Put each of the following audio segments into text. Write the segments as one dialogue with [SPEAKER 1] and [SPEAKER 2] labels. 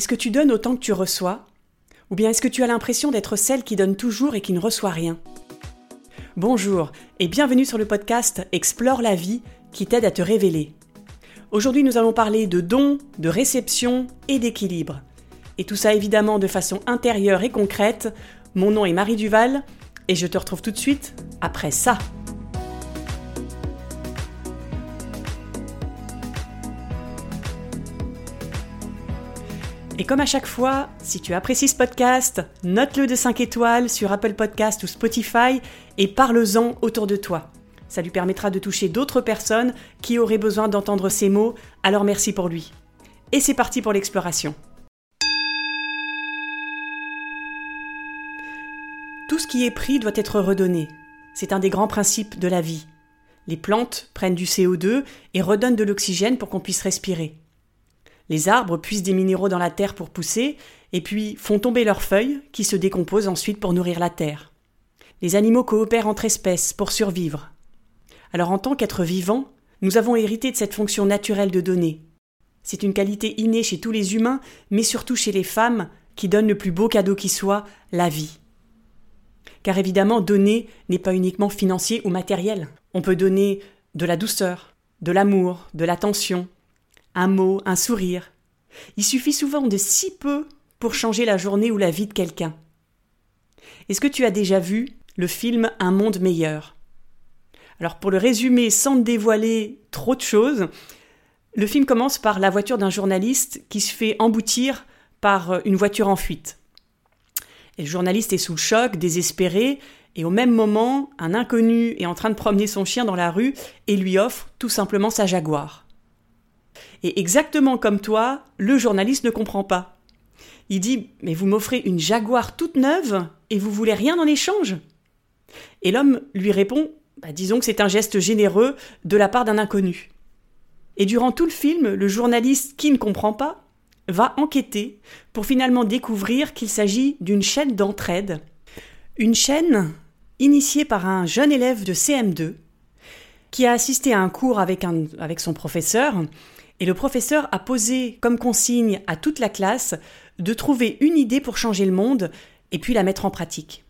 [SPEAKER 1] Est-ce que tu donnes autant que tu reçois? Ou bien est-ce que tu as l'impression d'être celle qui donne toujours et qui ne reçoit rien? Bonjour et bienvenue sur le podcast Explore la vie qui t'aide à te révéler. Aujourd'hui nous allons parler de dons, de réception et d'équilibre. Et tout ça évidemment de façon intérieure et concrète. Mon nom est Marie Duval et je te retrouve tout de suite après ça. Et comme à chaque fois, si tu apprécies ce podcast, note-le de 5 étoiles sur Apple Podcast ou Spotify et parle-en autour de toi. Ça lui permettra de toucher d'autres personnes qui auraient besoin d'entendre ces mots, alors merci pour lui. Et c'est parti pour l'exploration. Tout ce qui est pris doit être redonné. C'est un des grands principes de la vie. Les plantes prennent du CO2 et redonnent de l'oxygène pour qu'on puisse respirer. Les arbres puisent des minéraux dans la terre pour pousser, et puis font tomber leurs feuilles, qui se décomposent ensuite pour nourrir la terre. Les animaux coopèrent entre espèces pour survivre. Alors en tant qu'être vivant, nous avons hérité de cette fonction naturelle de donner. C'est une qualité innée chez tous les humains, mais surtout chez les femmes, qui donnent le plus beau cadeau qui soit, la vie. Car évidemment, donner n'est pas uniquement financier ou matériel. On peut donner de la douceur, de l'amour, de l'attention, un mot, un sourire. Il suffit souvent de si peu pour changer la journée ou la vie de quelqu'un. Est-ce que tu as déjà vu le film Un monde meilleur? Alors pour le résumer sans dévoiler trop de choses, le film commence par la voiture d'un journaliste qui se fait emboutir par une voiture en fuite. Et le journaliste est sous le choc, désespéré, et au même moment, un inconnu est en train de promener son chien dans la rue et lui offre tout simplement sa jaguar. Et exactement comme toi, le journaliste ne comprend pas. Il dit Mais vous m'offrez une Jaguar toute neuve et vous voulez rien en échange? Et l'homme lui répond bah, Disons que c'est un geste généreux de la part d'un inconnu. Et durant tout le film, le journaliste qui ne comprend pas va enquêter pour finalement découvrir qu'il s'agit d'une chaîne d'entraide. Une chaîne initiée par un jeune élève de CM2 qui a assisté à un cours avec, son professeur et le professeur a posé comme consigne à toute la classe de trouver une idée pour changer le monde et puis la mettre en pratique.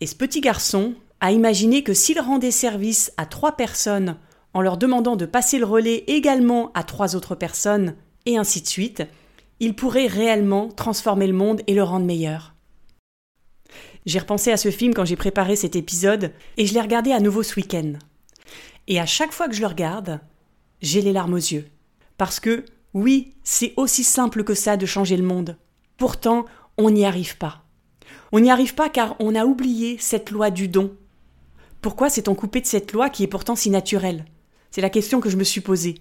[SPEAKER 1] Et ce petit garçon a imaginé que s'il rendait service à trois personnes en leur demandant de passer le relais également à trois autres personnes, et ainsi de suite, il pourrait réellement transformer le monde et le rendre meilleur. J'ai repensé à ce film quand j'ai préparé cet épisode et je l'ai regardé à nouveau ce week-end. Et à chaque fois que je le regarde, j'ai les larmes aux yeux. Parce que, oui, c'est aussi simple que ça de changer le monde. Pourtant, on n'y arrive pas. On n'y arrive pas car on a oublié cette loi du don. Pourquoi s'est-on coupé de cette loi qui est pourtant si naturelle? C'est la question que je me suis posée.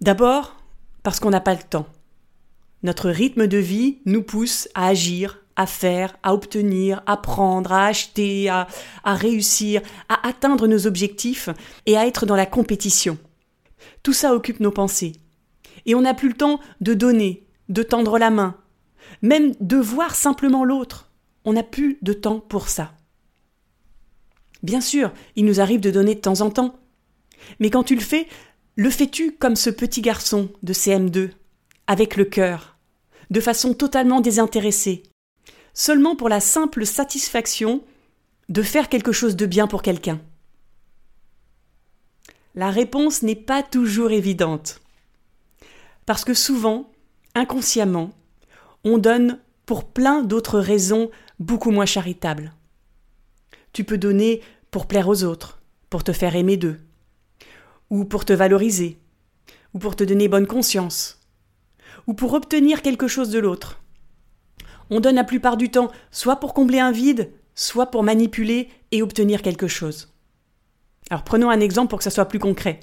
[SPEAKER 1] D'abord, parce qu'on n'a pas le temps. Notre rythme de vie nous pousse à agir, à faire, à obtenir, à prendre, à acheter, à, à réussir, à atteindre nos objectifs et à être dans la compétition. Tout ça occupe nos pensées. Et on n'a plus le temps de donner, de tendre la main, même de voir simplement l'autre. On n'a plus de temps pour ça. Bien sûr, il nous arrive de donner de temps en temps. Mais quand tu le fais, le fais-tu comme ce petit garçon de CM2, avec le cœur, de façon totalement désintéressée, seulement pour la simple satisfaction de faire quelque chose de bien pour quelqu'un la réponse n'est pas toujours évidente. Parce que souvent, inconsciemment, on donne pour plein d'autres raisons beaucoup moins charitables. Tu peux donner pour plaire aux autres, pour te faire aimer d'eux, ou pour te valoriser, ou pour te donner bonne conscience, ou pour obtenir quelque chose de l'autre. On donne la plupart du temps soit pour combler un vide, soit pour manipuler et obtenir quelque chose. Alors prenons un exemple pour que ça soit plus concret.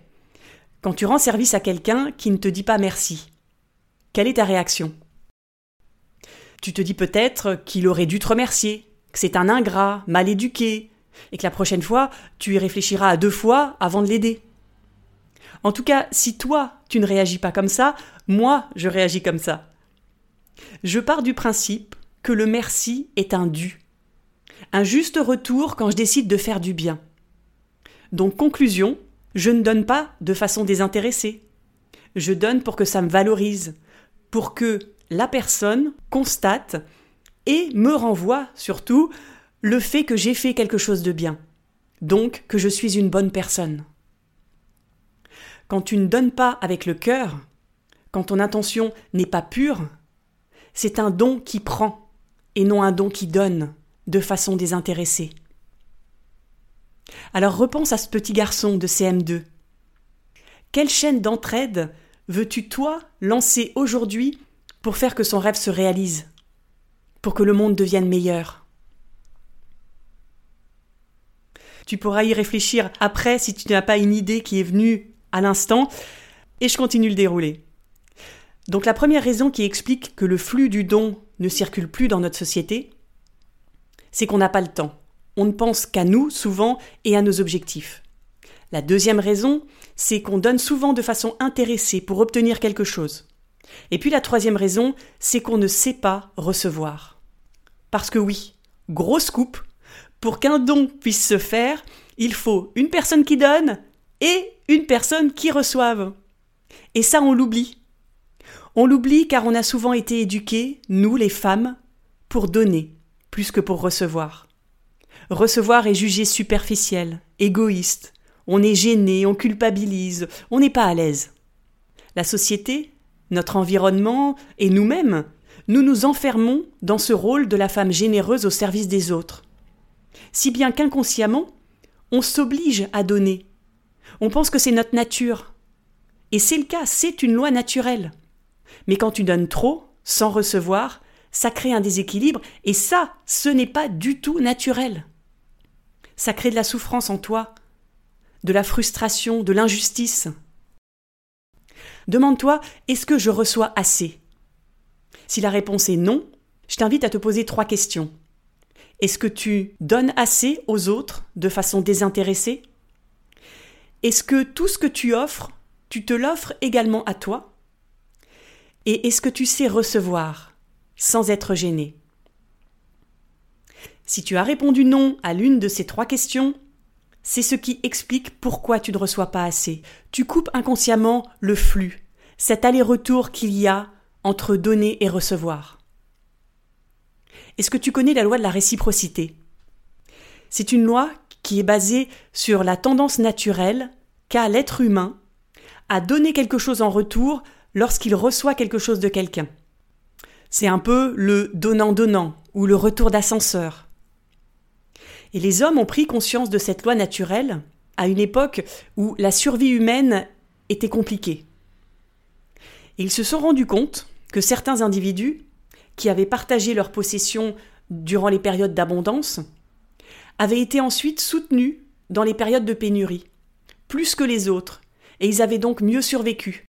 [SPEAKER 1] Quand tu rends service à quelqu'un qui ne te dit pas merci, quelle est ta réaction? Tu te dis peut-être qu'il aurait dû te remercier, que c'est un ingrat, mal éduqué, et que la prochaine fois, tu y réfléchiras à deux fois avant de l'aider. En tout cas, si toi, tu ne réagis pas comme ça, moi, je réagis comme ça. Je pars du principe que le merci est un dû. Un juste retour quand je décide de faire du bien. Donc conclusion, je ne donne pas de façon désintéressée. Je donne pour que ça me valorise, pour que la personne constate et me renvoie surtout le fait que j'ai fait quelque chose de bien, donc que je suis une bonne personne. Quand tu ne donnes pas avec le cœur, quand ton intention n'est pas pure, c'est un don qui prend et non un don qui donne de façon désintéressée. Alors repense à ce petit garçon de CM2. Quelle chaîne d'entraide veux-tu, toi, lancer aujourd'hui pour faire que son rêve se réalise, pour que le monde devienne meilleur? Tu pourras y réfléchir après si tu n'as pas une idée qui est venue à l'instant, et je continue le dérouler. Donc la première raison qui explique que le flux du don ne circule plus dans notre société, c'est qu'on n'a pas le temps. On ne pense qu'à nous souvent et à nos objectifs. La deuxième raison, c'est qu'on donne souvent de façon intéressée pour obtenir quelque chose. Et puis la troisième raison, c'est qu'on ne sait pas recevoir. Parce que oui, grosse coupe, pour qu'un don puisse se faire, il faut une personne qui donne et une personne qui reçoive. Et ça, on l'oublie. On l'oublie car on a souvent été éduqués, nous les femmes, pour donner plus que pour recevoir. Recevoir est jugé superficiel, égoïste. On est gêné, on culpabilise, on n'est pas à l'aise. La société, notre environnement et nous-mêmes, nous nous enfermons dans ce rôle de la femme généreuse au service des autres. Si bien qu'inconsciemment, on s'oblige à donner. On pense que c'est notre nature. Et c'est le cas, c'est une loi naturelle. Mais quand tu donnes trop, sans recevoir, ça crée un déséquilibre, et ça, ce n'est pas du tout naturel. Ça crée de la souffrance en toi, de la frustration, de l'injustice. Demande-toi, est-ce que je reçois assez? Si la réponse est non, je t'invite à te poser trois questions. Est-ce que tu donnes assez aux autres de façon désintéressée? Est-ce que tout ce que tu offres, tu te l'offres également à toi? Et est-ce que tu sais recevoir sans être gêné? Si tu as répondu non à l'une de ces trois questions, c'est ce qui explique pourquoi tu ne reçois pas assez. Tu coupes inconsciemment le flux, cet aller-retour qu'il y a entre donner et recevoir. Est-ce que tu connais la loi de la réciprocité? C'est une loi qui est basée sur la tendance naturelle qu'a l'être humain à donner quelque chose en retour lorsqu'il reçoit quelque chose de quelqu'un. C'est un peu le donnant-donnant ou le retour d'ascenseur. Et les hommes ont pris conscience de cette loi naturelle à une époque où la survie humaine était compliquée. Ils se sont rendus compte que certains individus qui avaient partagé leurs possessions durant les périodes d'abondance avaient été ensuite soutenus dans les périodes de pénurie, plus que les autres, et ils avaient donc mieux survécu.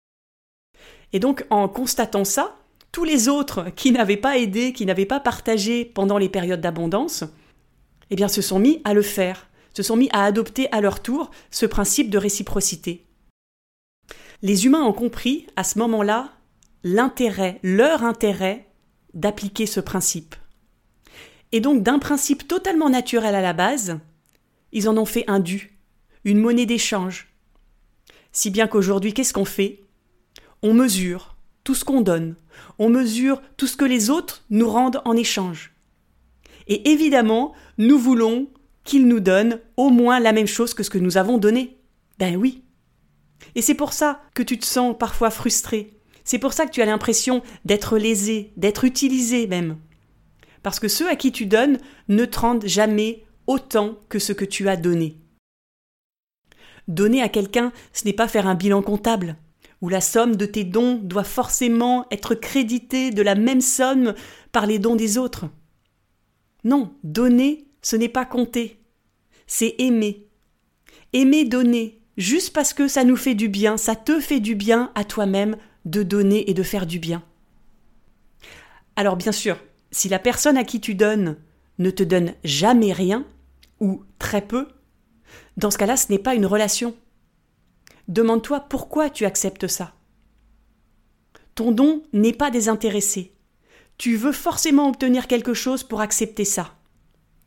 [SPEAKER 1] Et donc, en constatant ça, tous les autres qui n'avaient pas aidé, qui n'avaient pas partagé pendant les périodes d'abondance, eh bien, se sont mis à le faire, se sont mis à adopter à leur tour ce principe de réciprocité. Les humains ont compris à ce moment-là l'intérêt, leur intérêt d'appliquer ce principe. Et donc d'un principe totalement naturel à la base, ils en ont fait un dû, une monnaie d'échange. Si bien qu'aujourd'hui, qu'est-ce qu'on fait? On mesure tout ce qu'on donne, on mesure tout ce que les autres nous rendent en échange. Et évidemment, nous voulons qu'ils nous donnent au moins la même chose que ce que nous avons donné. Ben oui. Et c'est pour ça que tu te sens parfois frustré. C'est pour ça que tu as l'impression d'être lésé, d'être utilisé même. Parce que ceux à qui tu donnes ne te rendent jamais autant que ce que tu as donné. Donner à quelqu'un, ce n'est pas faire un bilan comptable, où la somme de tes dons doit forcément être créditée de la même somme par les dons des autres. Non, donner, ce n'est pas compter. C'est aimer. Aimer donner, juste parce que ça nous fait du bien, ça te fait du bien à toi-même de donner et de faire du bien. Alors bien sûr, si la personne à qui tu donnes ne te donne jamais rien, ou très peu, dans ce cas-là, ce n'est pas une relation. Demande-toi pourquoi tu acceptes ça. Ton don n'est pas désintéressé. Tu veux forcément obtenir quelque chose pour accepter ça.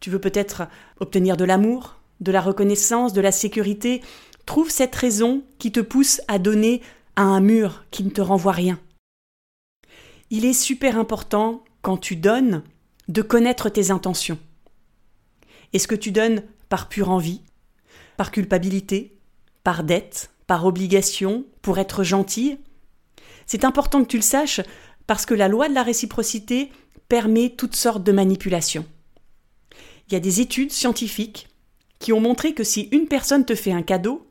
[SPEAKER 1] Tu veux peut-être obtenir de l'amour, de la reconnaissance, de la sécurité. Trouve cette raison qui te pousse à donner à un mur qui ne te renvoie rien. il est super important, quand tu donnes, de connaître tes intentions. Est-ce que tu donnes par pure envie, par culpabilité, par dette, par obligation, pour être gentil? C'est important que tu le saches parce que la loi de la réciprocité permet toutes sortes de manipulations. Il y a des études scientifiques qui ont montré que si une personne te fait un cadeau,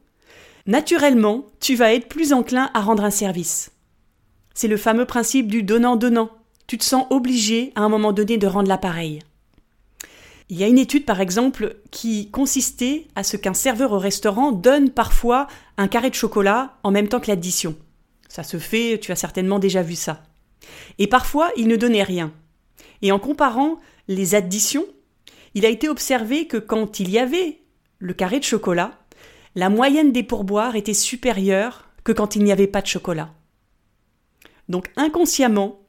[SPEAKER 1] naturellement, tu vas être plus enclin à rendre un service. C'est le fameux principe du donnant-donnant. Tu te sens obligé à un moment donné de rendre l'appareil. Il y a une étude, par exemple, qui consistait à ce qu'un serveur au restaurant donne parfois un carré de chocolat en même temps que l'addition. Ça se fait, tu as certainement déjà vu ça. Et parfois, il ne donnait rien. Et en comparant les additions, il a été observé que quand il y avait le carré de chocolat, la moyenne des pourboires était supérieure que quand il n'y avait pas de chocolat. Donc inconsciemment,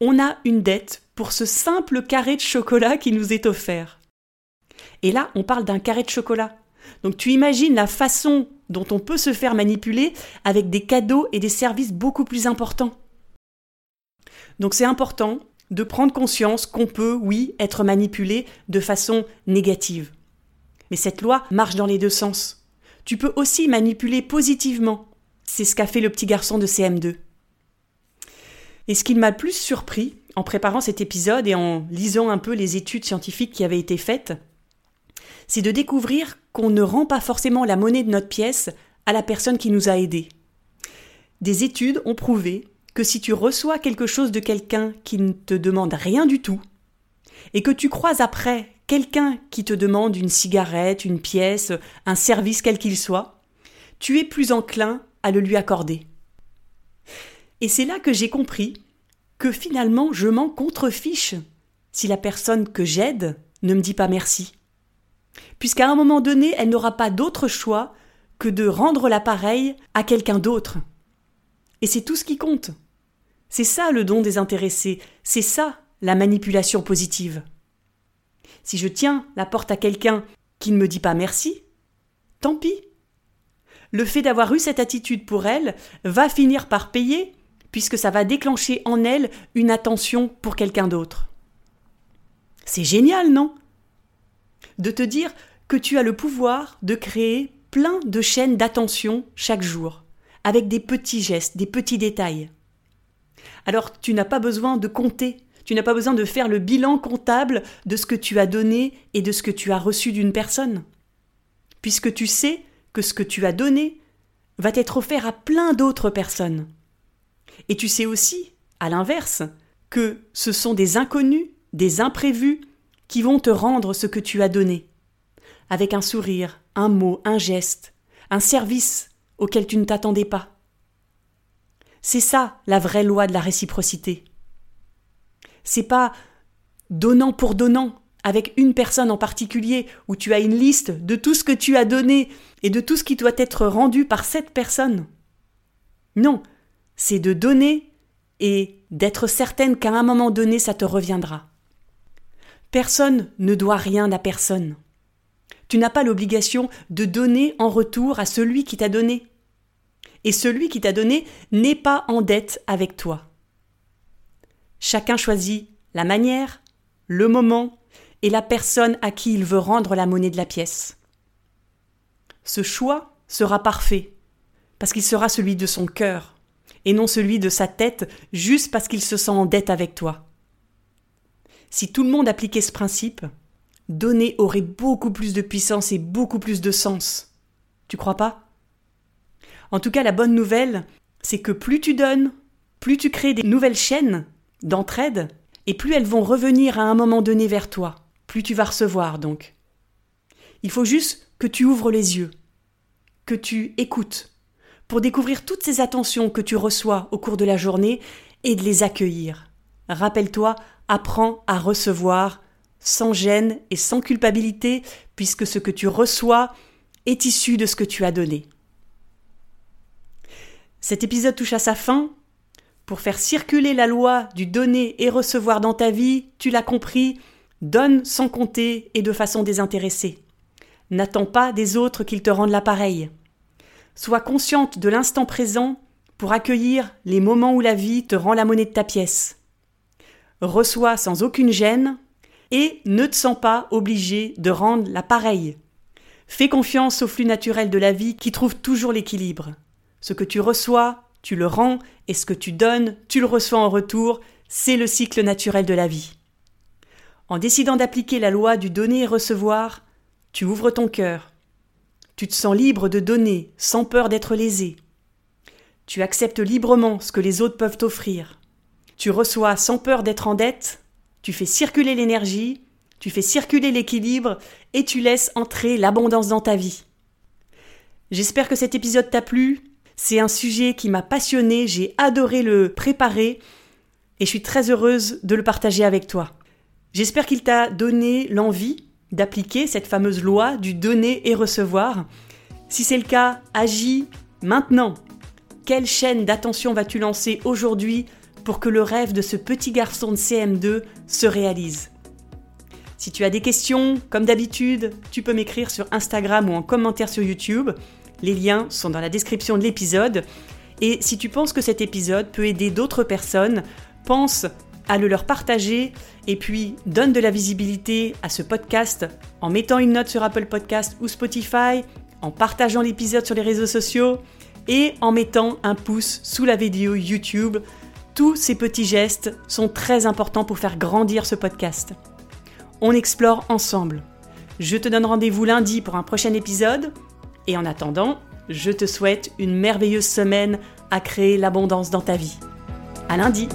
[SPEAKER 1] on a une dette pour ce simple carré de chocolat qui nous est offert. Et là, on parle d'un carré de chocolat. Donc tu imagines la façon dont on peut se faire manipuler avec des cadeaux et des services beaucoup plus importants. Donc c'est important de prendre conscience qu'on peut, oui, être manipulé de façon négative. Mais cette loi marche dans les deux sens. Tu peux aussi manipuler positivement. C'est ce qu'a fait le petit garçon de CM2. Et ce qui m'a le plus surpris en préparant cet épisode et en lisant un peu les études scientifiques qui avaient été faites, c'est de découvrir qu'on ne rend pas forcément la monnaie de notre pièce à la personne qui nous a aidés. Des études ont prouvé si tu reçois quelque chose de quelqu'un qui ne te demande rien du tout, et que tu croises après quelqu'un qui te demande une cigarette, une pièce, un service quel qu'il soit, tu es plus enclin à le lui accorder. Et c'est là que j'ai compris que finalement je m'en contrefiche si la personne que j'aide ne me dit pas merci. Puisqu'à un moment donné, elle n'aura pas d'autre choix que de rendre l'appareil à quelqu'un d'autre. Et c'est tout ce qui compte. C'est ça le don désintéressé, c'est ça la manipulation positive. Si je tiens la porte à quelqu'un qui ne me dit pas merci, tant pis. Le fait d'avoir eu cette attitude pour elle va finir par payer, puisque ça va déclencher en elle une attention pour quelqu'un d'autre. C'est génial, non? De te dire que tu as le pouvoir de créer plein de chaînes d'attention chaque jour avec des petits gestes, des petits détails. Alors tu n'as pas besoin de compter, tu n'as pas besoin de faire le bilan comptable de ce que tu as donné et de ce que tu as reçu d'une personne. Puisque tu sais que ce que tu as donné va être offert à plein d'autres personnes. Et tu sais aussi, à l'inverse, que ce sont des inconnus, des imprévus, qui vont te rendre ce que tu as donné. Avec un sourire, un mot, un geste, un service auquel tu ne t'attendais pas. C'est ça la vraie loi de la réciprocité. C'est pas donnant pour donnant avec une personne en particulier où tu as une liste de tout ce que tu as donné et de tout ce qui doit être rendu par cette personne. Non, c'est de donner et d'être certaine qu'à un moment donné ça te reviendra. Personne ne doit rien à personne. Tu n'as pas l'obligation de donner en retour à celui qui t'a donné et celui qui t'a donné n'est pas en dette avec toi. Chacun choisit la manière, le moment et la personne à qui il veut rendre la monnaie de la pièce. Ce choix sera parfait, parce qu'il sera celui de son cœur, et non celui de sa tête juste parce qu'il se sent en dette avec toi. Si tout le monde appliquait ce principe, donner aurait beaucoup plus de puissance et beaucoup plus de sens. Tu crois pas? En tout cas, la bonne nouvelle, c'est que plus tu donnes, plus tu crées des nouvelles chaînes d'entraide, et plus elles vont revenir à un moment donné vers toi, plus tu vas recevoir donc. Il faut juste que tu ouvres les yeux, que tu écoutes, pour découvrir toutes ces attentions que tu reçois au cours de la journée et de les accueillir. Rappelle-toi, apprends à recevoir sans gêne et sans culpabilité, puisque ce que tu reçois est issu de ce que tu as donné. Cet épisode touche à sa fin. Pour faire circuler la loi du donner et recevoir dans ta vie, tu l'as compris, donne sans compter et de façon désintéressée. N'attends pas des autres qu'ils te rendent l'appareil. Sois consciente de l'instant présent pour accueillir les moments où la vie te rend la monnaie de ta pièce. reçois sans aucune gêne et ne te sens pas obligé de rendre l'appareil. Fais confiance au flux naturel de la vie qui trouve toujours l'équilibre. Ce que tu reçois, tu le rends, et ce que tu donnes, tu le reçois en retour, c'est le cycle naturel de la vie. En décidant d'appliquer la loi du donner et recevoir, tu ouvres ton cœur. Tu te sens libre de donner sans peur d'être lésé. Tu acceptes librement ce que les autres peuvent t'offrir. Tu reçois sans peur d'être en dette. Tu fais circuler l'énergie, tu fais circuler l'équilibre et tu laisses entrer l'abondance dans ta vie. J'espère que cet épisode t'a plu. C'est un sujet qui m'a passionné, j'ai adoré le préparer et je suis très heureuse de le partager avec toi. J'espère qu'il t'a donné l'envie d'appliquer cette fameuse loi du donner et recevoir. Si c'est le cas, agis maintenant. Quelle chaîne d'attention vas-tu lancer aujourd'hui pour que le rêve de ce petit garçon de CM2 se réalise? Si tu as des questions, comme d'habitude, tu peux m'écrire sur Instagram ou en commentaire sur YouTube. Les liens sont dans la description de l'épisode. Et si tu penses que cet épisode peut aider d'autres personnes, pense à le leur partager et puis donne de la visibilité à ce podcast en mettant une note sur Apple Podcast ou Spotify, en partageant l'épisode sur les réseaux sociaux et en mettant un pouce sous la vidéo YouTube. Tous ces petits gestes sont très importants pour faire grandir ce podcast. On explore ensemble. Je te donne rendez-vous lundi pour un prochain épisode et en attendant, je te souhaite une merveilleuse semaine à créer l'abondance dans ta vie. À lundi!